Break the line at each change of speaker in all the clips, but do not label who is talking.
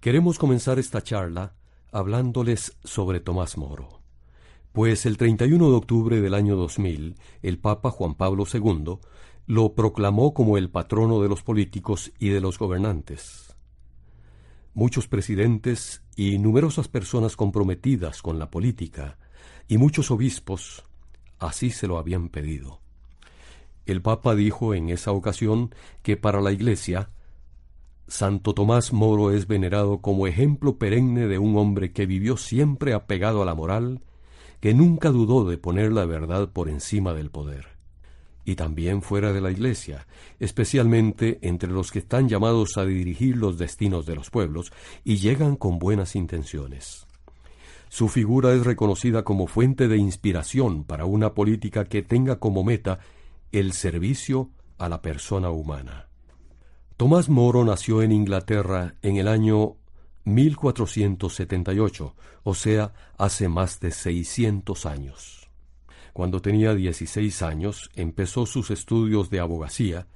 Queremos comenzar esta charla hablándoles sobre Tomás Moro. Pues el 31 de octubre del año 2000, el Papa Juan Pablo II lo proclamó como el patrono de los políticos y de los gobernantes. Muchos presidentes y numerosas personas comprometidas con la política y muchos obispos así se lo habían pedido. El Papa dijo en esa ocasión que para la Iglesia Santo Tomás Moro es venerado como ejemplo perenne de un hombre que vivió siempre apegado a la moral, que nunca dudó de poner la verdad por encima del poder. Y también fuera de la Iglesia, especialmente entre los que están llamados a dirigir los destinos de los pueblos y llegan con buenas intenciones. Su figura es reconocida como fuente de inspiración para una política que tenga como meta el servicio a la persona humana. Tomás Moro nació en Inglaterra en el año 1478, o sea, hace más de 600 años. Cuando tenía 16 años empezó sus estudios de abogacía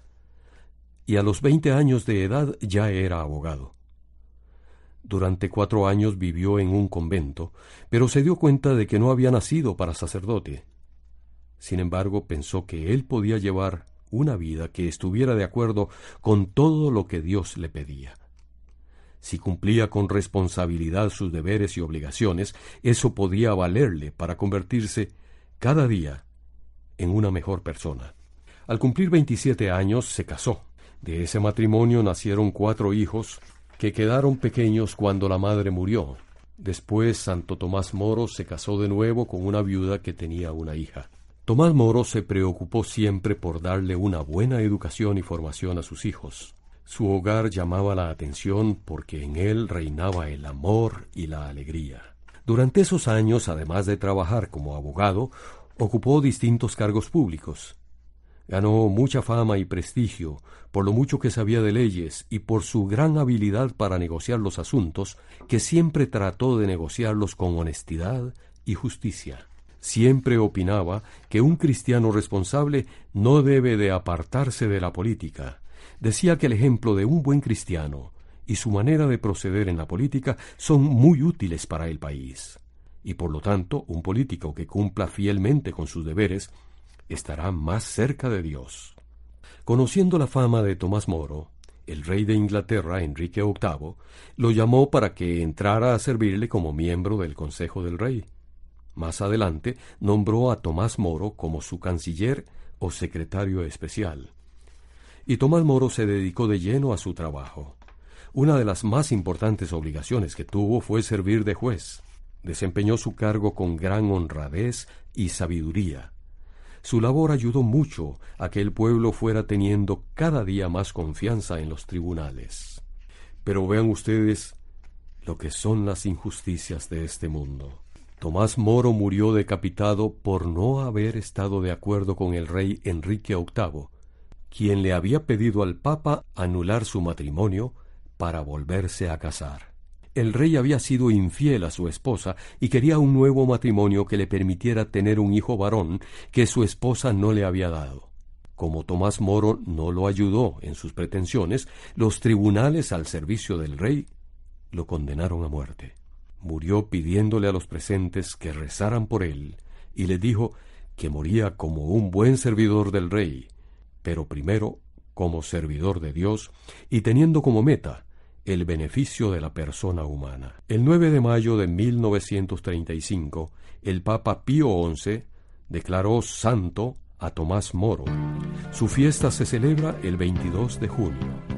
y a los 20 años de edad ya era abogado. Durante cuatro años vivió en un convento, pero se dio cuenta de que no había nacido para sacerdote. Sin embargo, pensó que él podía llevar una vida que estuviera de acuerdo con todo lo que Dios le pedía. Si cumplía con responsabilidad sus deberes y obligaciones, eso podía valerle para convertirse cada día en una mejor persona. Al cumplir veintisiete años se casó. De ese matrimonio nacieron cuatro hijos que quedaron pequeños cuando la madre murió. Después Santo Tomás Moro se casó de nuevo con una viuda que tenía una hija. Tomás Moro se preocupó siempre por darle una buena educación y formación a sus hijos. Su hogar llamaba la atención porque en él reinaba el amor y la alegría. Durante esos años, además de trabajar como abogado, ocupó distintos cargos públicos. Ganó mucha fama y prestigio por lo mucho que sabía de leyes y por su gran habilidad para negociar los asuntos, que siempre trató de negociarlos con honestidad y justicia. Siempre opinaba que un cristiano responsable no debe de apartarse de la política. Decía que el ejemplo de un buen cristiano y su manera de proceder en la política son muy útiles para el país. Y por lo tanto, un político que cumpla fielmente con sus deberes estará más cerca de Dios. Conociendo la fama de Tomás Moro, el rey de Inglaterra, Enrique VIII, lo llamó para que entrara a servirle como miembro del Consejo del Rey. Más adelante nombró a Tomás Moro como su canciller o secretario especial. Y Tomás Moro se dedicó de lleno a su trabajo. Una de las más importantes obligaciones que tuvo fue servir de juez. Desempeñó su cargo con gran honradez y sabiduría. Su labor ayudó mucho a que el pueblo fuera teniendo cada día más confianza en los tribunales. Pero vean ustedes lo que son las injusticias de este mundo. Tomás Moro murió decapitado por no haber estado de acuerdo con el rey Enrique VIII, quien le había pedido al Papa anular su matrimonio para volverse a casar. El rey había sido infiel a su esposa y quería un nuevo matrimonio que le permitiera tener un hijo varón que su esposa no le había dado. Como Tomás Moro no lo ayudó en sus pretensiones, los tribunales al servicio del rey lo condenaron a muerte. Murió pidiéndole a los presentes que rezaran por él, y le dijo que moría como un buen servidor del rey, pero primero como servidor de Dios y teniendo como meta el beneficio de la persona humana. El 9 de mayo de 1935, el Papa Pío XI declaró santo a Tomás Moro. Su fiesta se celebra el 22 de junio.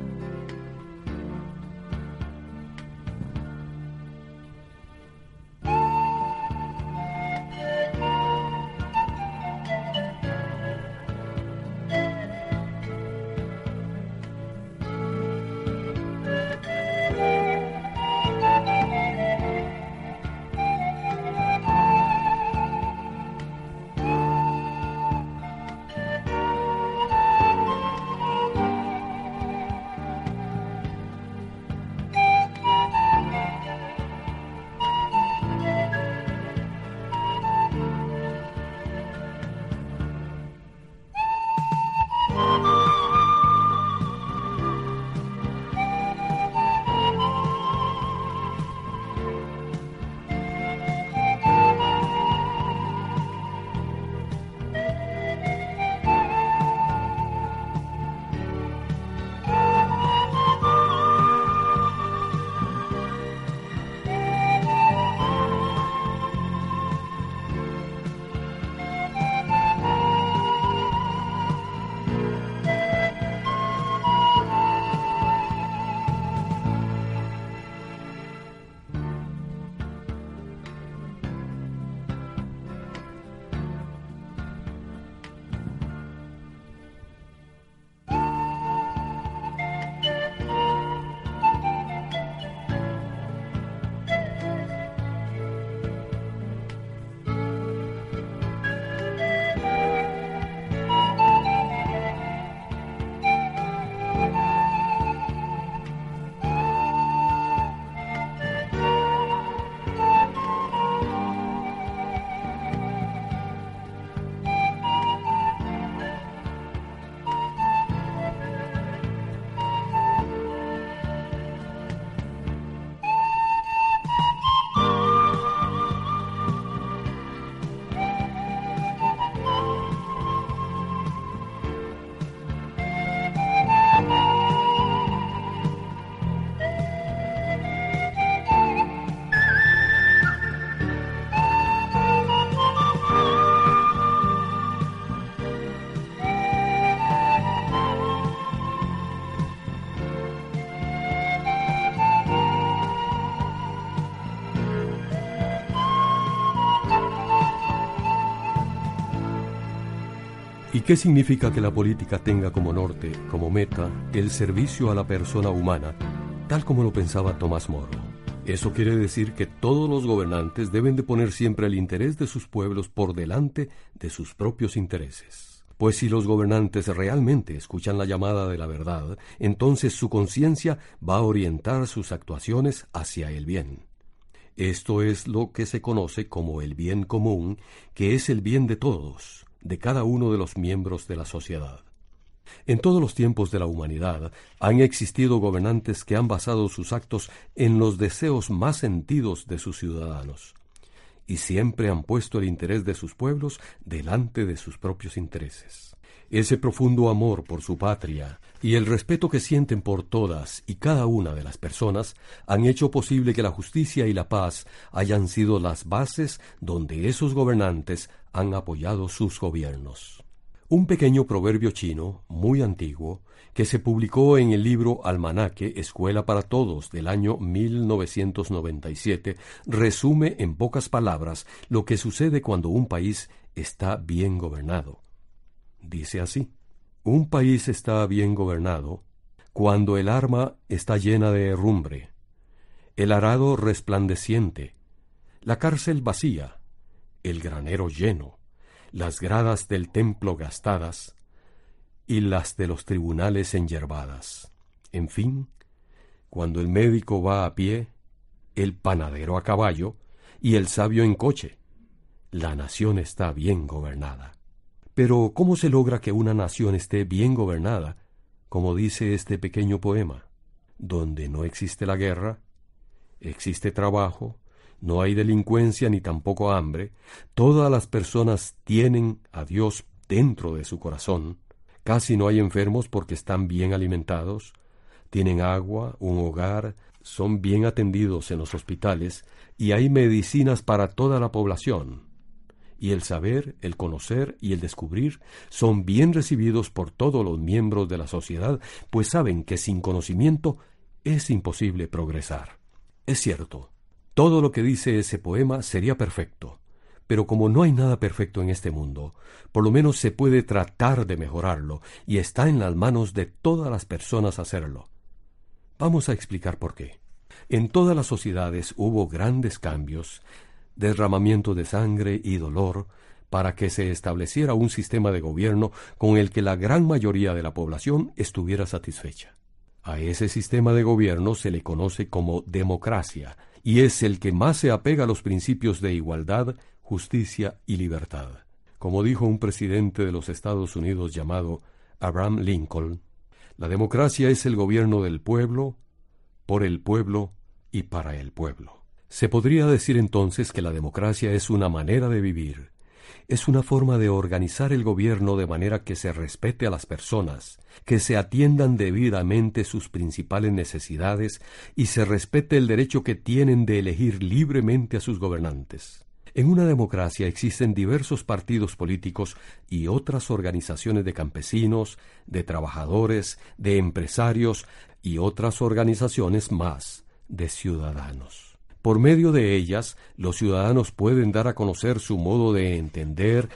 ¿Y qué significa que la política tenga como norte, como meta, el servicio a la persona humana, tal como lo pensaba Tomás Moro? Eso quiere decir que todos los gobernantes deben de poner siempre el interés de sus pueblos por delante de sus propios intereses. Pues si los gobernantes realmente escuchan la llamada de la verdad, entonces su conciencia va a orientar sus actuaciones hacia el bien. Esto es lo que se conoce como el bien común, que es el bien de todos, de cada uno de los miembros de la sociedad. En todos los tiempos de la humanidad han existido gobernantes que han basado sus actos en los deseos más sentidos de sus ciudadanos, y siempre han puesto el interés de sus pueblos delante de sus propios intereses. Ese profundo amor por su patria y el respeto que sienten por todas y cada una de las personas han hecho posible que la justicia y la paz hayan sido las bases donde esos gobernantes han apoyado sus gobiernos. Un pequeño proverbio chino, muy antiguo, que se publicó en el libro Almanaque Escuela para Todos del año 1997, resume en pocas palabras lo que sucede cuando un país está bien gobernado. Dice así, un país está bien gobernado cuando el arma está llena de herrumbre, el arado resplandeciente, la cárcel vacía, el granero lleno, las gradas del templo gastadas y las de los tribunales enyerbadas. En fin, cuando el médico va a pie, el panadero a caballo y el sabio en coche, la nación está bien gobernada. Pero ¿cómo se logra que una nación esté bien gobernada, como dice este pequeño poema? Donde no existe la guerra, existe trabajo, no hay delincuencia ni tampoco hambre, todas las personas tienen a Dios dentro de su corazón, casi no hay enfermos porque están bien alimentados, tienen agua, un hogar, son bien atendidos en los hospitales y hay medicinas para toda la población. Y el saber, el conocer y el descubrir son bien recibidos por todos los miembros de la sociedad, pues saben que sin conocimiento es imposible progresar. Es cierto, todo lo que dice ese poema sería perfecto, pero como no hay nada perfecto en este mundo, por lo menos se puede tratar de mejorarlo y está en las manos de todas las personas hacerlo. Vamos a explicar por qué. En todas las sociedades hubo grandes cambios, derramamiento de sangre y dolor, para que se estableciera un sistema de gobierno con el que la gran mayoría de la población estuviera satisfecha. A ese sistema de gobierno se le conoce como democracia, y es el que más se apega a los principios de igualdad, justicia y libertad. Como dijo un presidente de los Estados Unidos llamado Abraham Lincoln, la democracia es el gobierno del pueblo, por el pueblo y para el pueblo. Se podría decir entonces que la democracia es una manera de vivir, es una forma de organizar el gobierno de manera que se respete a las personas, que se atiendan debidamente sus principales necesidades y se respete el derecho que tienen de elegir libremente a sus gobernantes. En una democracia existen diversos partidos políticos y otras organizaciones de campesinos, de trabajadores, de empresarios y otras organizaciones más de ciudadanos. Por medio de ellas, los ciudadanos pueden dar a conocer su modo de entender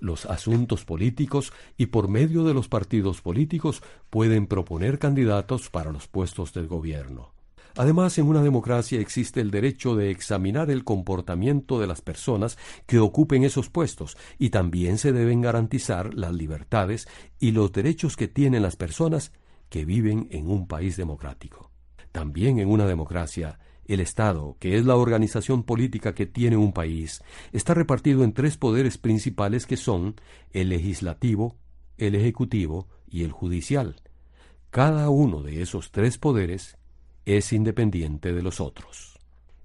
los asuntos políticos y por medio de los partidos políticos pueden proponer candidatos para los puestos del gobierno. Además, en una democracia existe el derecho de examinar el comportamiento de las personas que ocupen esos puestos y también se deben garantizar las libertades y los derechos que tienen las personas que viven en un país democrático. También en una democracia el Estado, que es la organización política que tiene un país, está repartido en tres poderes principales que son el legislativo, el ejecutivo y el judicial. Cada uno de esos tres poderes es independiente de los otros.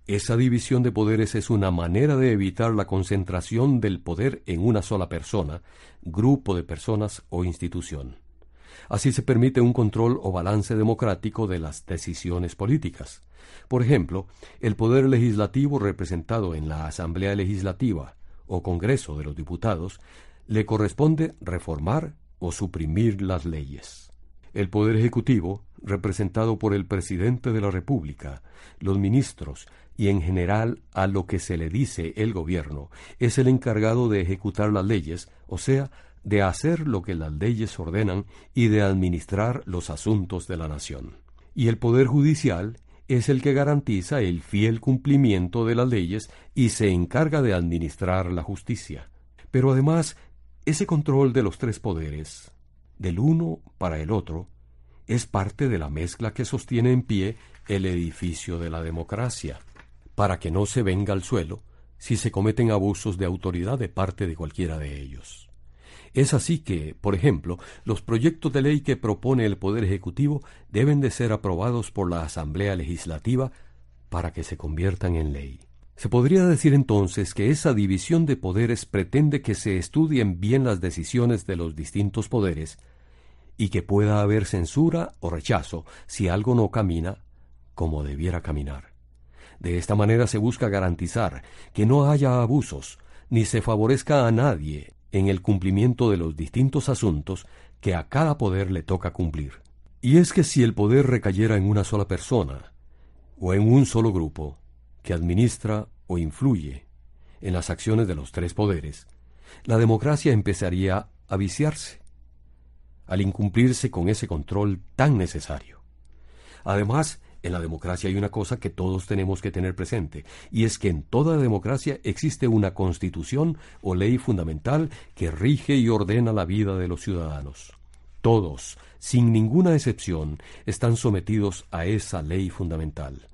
Esa división de poderes es una manera de evitar la concentración del poder en una sola persona, grupo de personas o institución. Así se permite un control o balance democrático de las decisiones políticas. Por ejemplo, el poder legislativo representado en la Asamblea Legislativa o Congreso de los Diputados le corresponde reformar o suprimir las leyes. El poder ejecutivo, representado por el presidente de la República, los ministros y en general a lo que se le dice el gobierno, es el encargado de ejecutar las leyes, o sea, de hacer lo que las leyes ordenan y de administrar los asuntos de la nación. Y el Poder Judicial es el que garantiza el fiel cumplimiento de las leyes y se encarga de administrar la justicia. Pero además, ese control de los tres poderes, del uno para el otro, es parte de la mezcla que sostiene en pie el edificio de la democracia, para que no se venga al suelo si se cometen abusos de autoridad de parte de cualquiera de ellos. Es así que, por ejemplo, los proyectos de ley que propone el Poder Ejecutivo deben de ser aprobados por la Asamblea Legislativa para que se conviertan en ley. Se podría decir entonces que esa división de poderes pretende que se estudien bien las decisiones de los distintos poderes y que pueda haber censura o rechazo si algo no camina como debiera caminar. De esta manera se busca garantizar que no haya abusos, ni se favorezca a nadie en el cumplimiento de los distintos asuntos que a cada poder le toca cumplir. Y es que si el poder recayera en una sola persona, o en un solo grupo, que administra o influye en las acciones de los tres poderes, la democracia empezaría a viciarse, al incumplirse con ese control tan necesario. Además, en la democracia hay una cosa que todos tenemos que tener presente, y es que en toda democracia existe una constitución o ley fundamental que rige y ordena la vida de los ciudadanos. Todos, sin ninguna excepción, están sometidos a esa ley fundamental.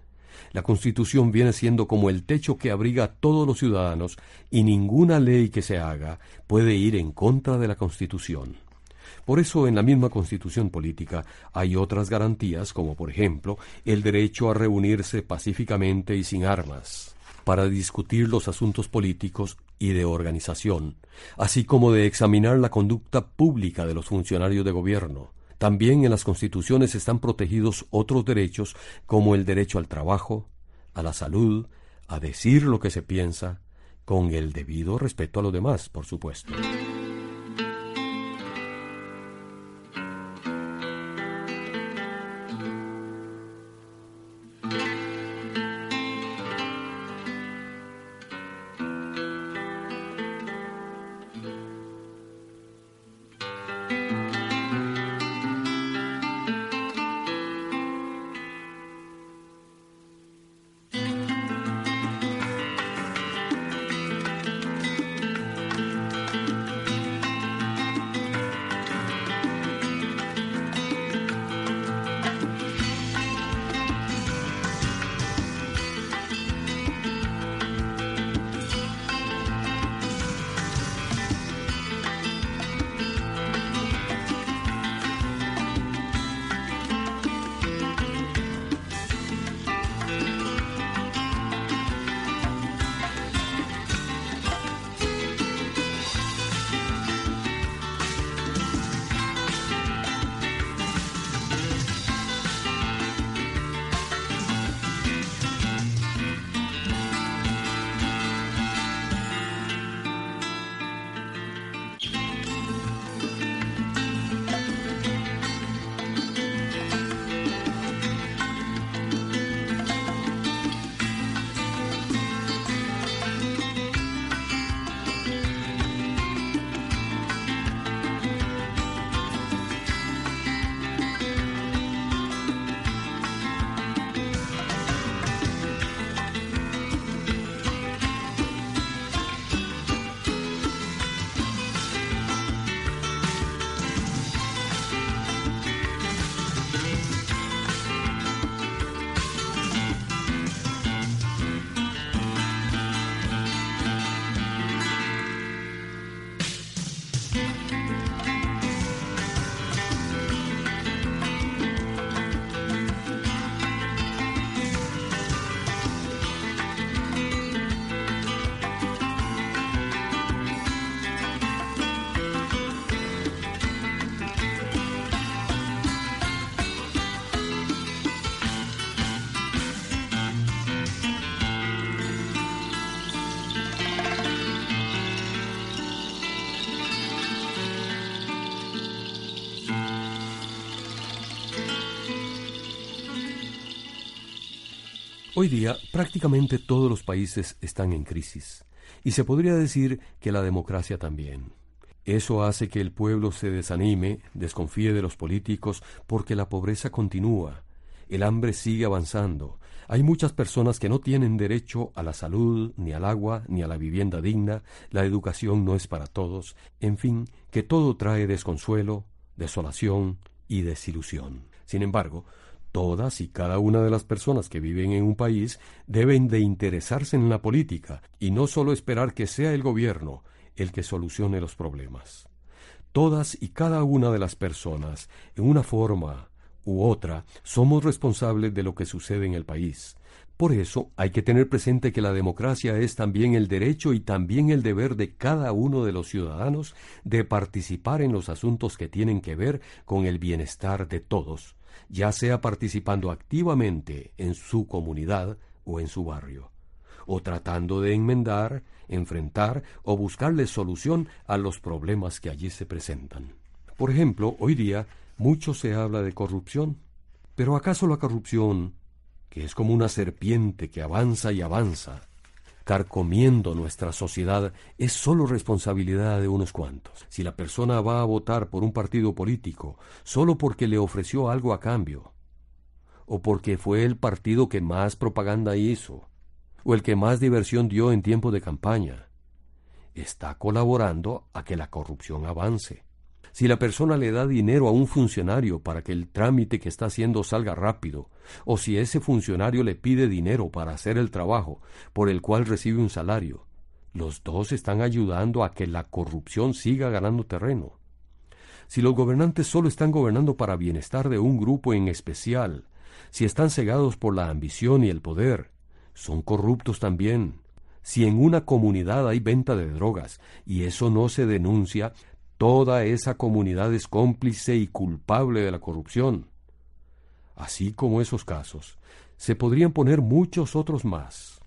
La Constitución viene siendo como el techo que abriga a todos los ciudadanos y ninguna ley que se haga puede ir en contra de la Constitución. Por eso en la misma Constitución política hay otras garantías como por ejemplo el derecho a reunirse pacíficamente y sin armas para discutir los asuntos políticos y de organización, así como de examinar la conducta pública de los funcionarios de gobierno. También en las constituciones están protegidos otros derechos como el derecho al trabajo, a la salud, a decir lo que se piensa, con el debido respeto a los demás, por supuesto. Hoy día prácticamente todos los países están en crisis y se podría decir que la democracia también. Eso hace que el pueblo se desanime, desconfíe de los políticos porque la pobreza continúa, el hambre sigue avanzando, hay muchas personas que no tienen derecho a la salud, ni al agua, ni a la vivienda digna, la educación no es para todos, en fin, que todo trae desconsuelo, desolación y desilusión. Sin embargo, Todas y cada una de las personas que viven en un país deben de interesarse en la política y no solo esperar que sea el gobierno el que solucione los problemas. Todas y cada una de las personas, en una forma u otra, somos responsables de lo que sucede en el país. Por eso hay que tener presente que la democracia es también el derecho y también el deber de cada uno de los ciudadanos de participar en los asuntos que tienen que ver con el bienestar de todos, ya sea participando activamente en su comunidad o en su barrio, o tratando de enmendar, enfrentar o buscarle solución a los problemas que allí se presentan. Por ejemplo, hoy día mucho se habla de corrupción, pero ¿acaso la corrupción, que es como una serpiente que avanza y avanza, carcomiendo nuestra sociedad es sólo responsabilidad de unos cuantos. Si la persona va a votar por un partido político solo porque le ofreció algo a cambio, o porque fue el partido que más propaganda hizo, o el que más diversión dio en tiempo de campaña, está colaborando a que la corrupción avance. Si la persona le da dinero a un funcionario para que el trámite que está haciendo salga rápido, o si ese funcionario le pide dinero para hacer el trabajo por el cual recibe un salario, los dos están ayudando a que la corrupción siga ganando terreno. Si los gobernantes solo están gobernando para bienestar de un grupo en especial, si están cegados por la ambición y el poder, son corruptos también. Si en una comunidad hay venta de drogas y eso no se denuncia, toda esa comunidad es cómplice y culpable de la corrupción. Así como esos casos, se podrían poner muchos otros más.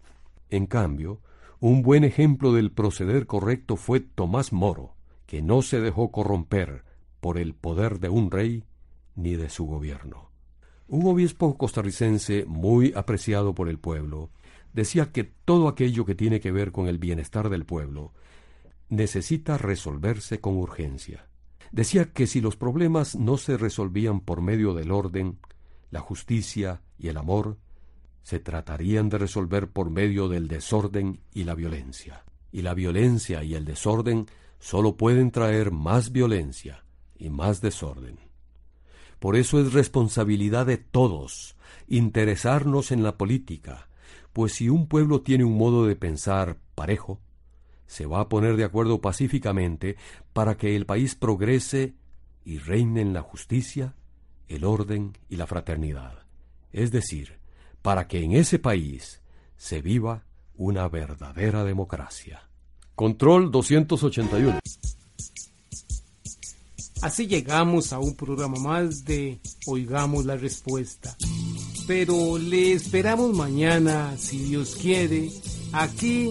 En cambio, un buen ejemplo del proceder correcto fue Tomás Moro, que no se dejó corromper por el poder de un rey ni de su gobierno. Un obispo costarricense muy apreciado por el pueblo decía que todo aquello que tiene que ver con el bienestar del pueblo necesita resolverse con urgencia. Decía que si los problemas no se resolvían por medio del orden, la justicia y el amor, se tratarían de resolver por medio del desorden y la violencia. Y la violencia y el desorden solo pueden traer más violencia y más desorden. Por eso es responsabilidad de todos interesarnos en la política, pues si un pueblo tiene un modo de pensar parejo, se va a poner de acuerdo pacíficamente para que el país progrese y reine en la justicia, el orden y la fraternidad. Es decir, para que en ese país se viva una verdadera democracia. Control 281.
Así llegamos a un programa más de Oigamos la Respuesta. Pero le esperamos mañana, si Dios quiere, aquí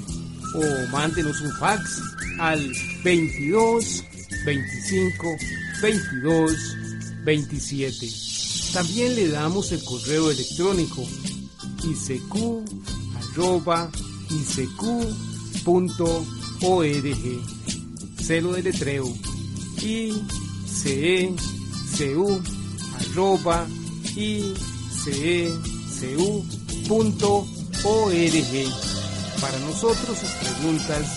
o mándenos un fax al 22 25 22 27. También le damos el correo electrónico isq Celo de letreo icecu.org. Para nosotros sus preguntas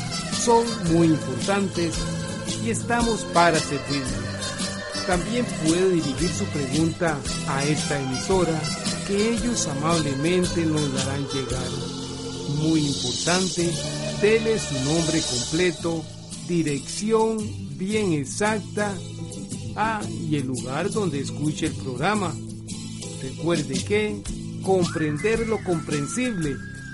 son muy importantes y estamos para servirle. También puede dirigir su pregunta a esta emisora que ellos amablemente nos darán llegar. Muy importante, dele su nombre completo, dirección bien exacta, ah, y el lugar donde escuche el programa. Recuerde que comprender lo comprensible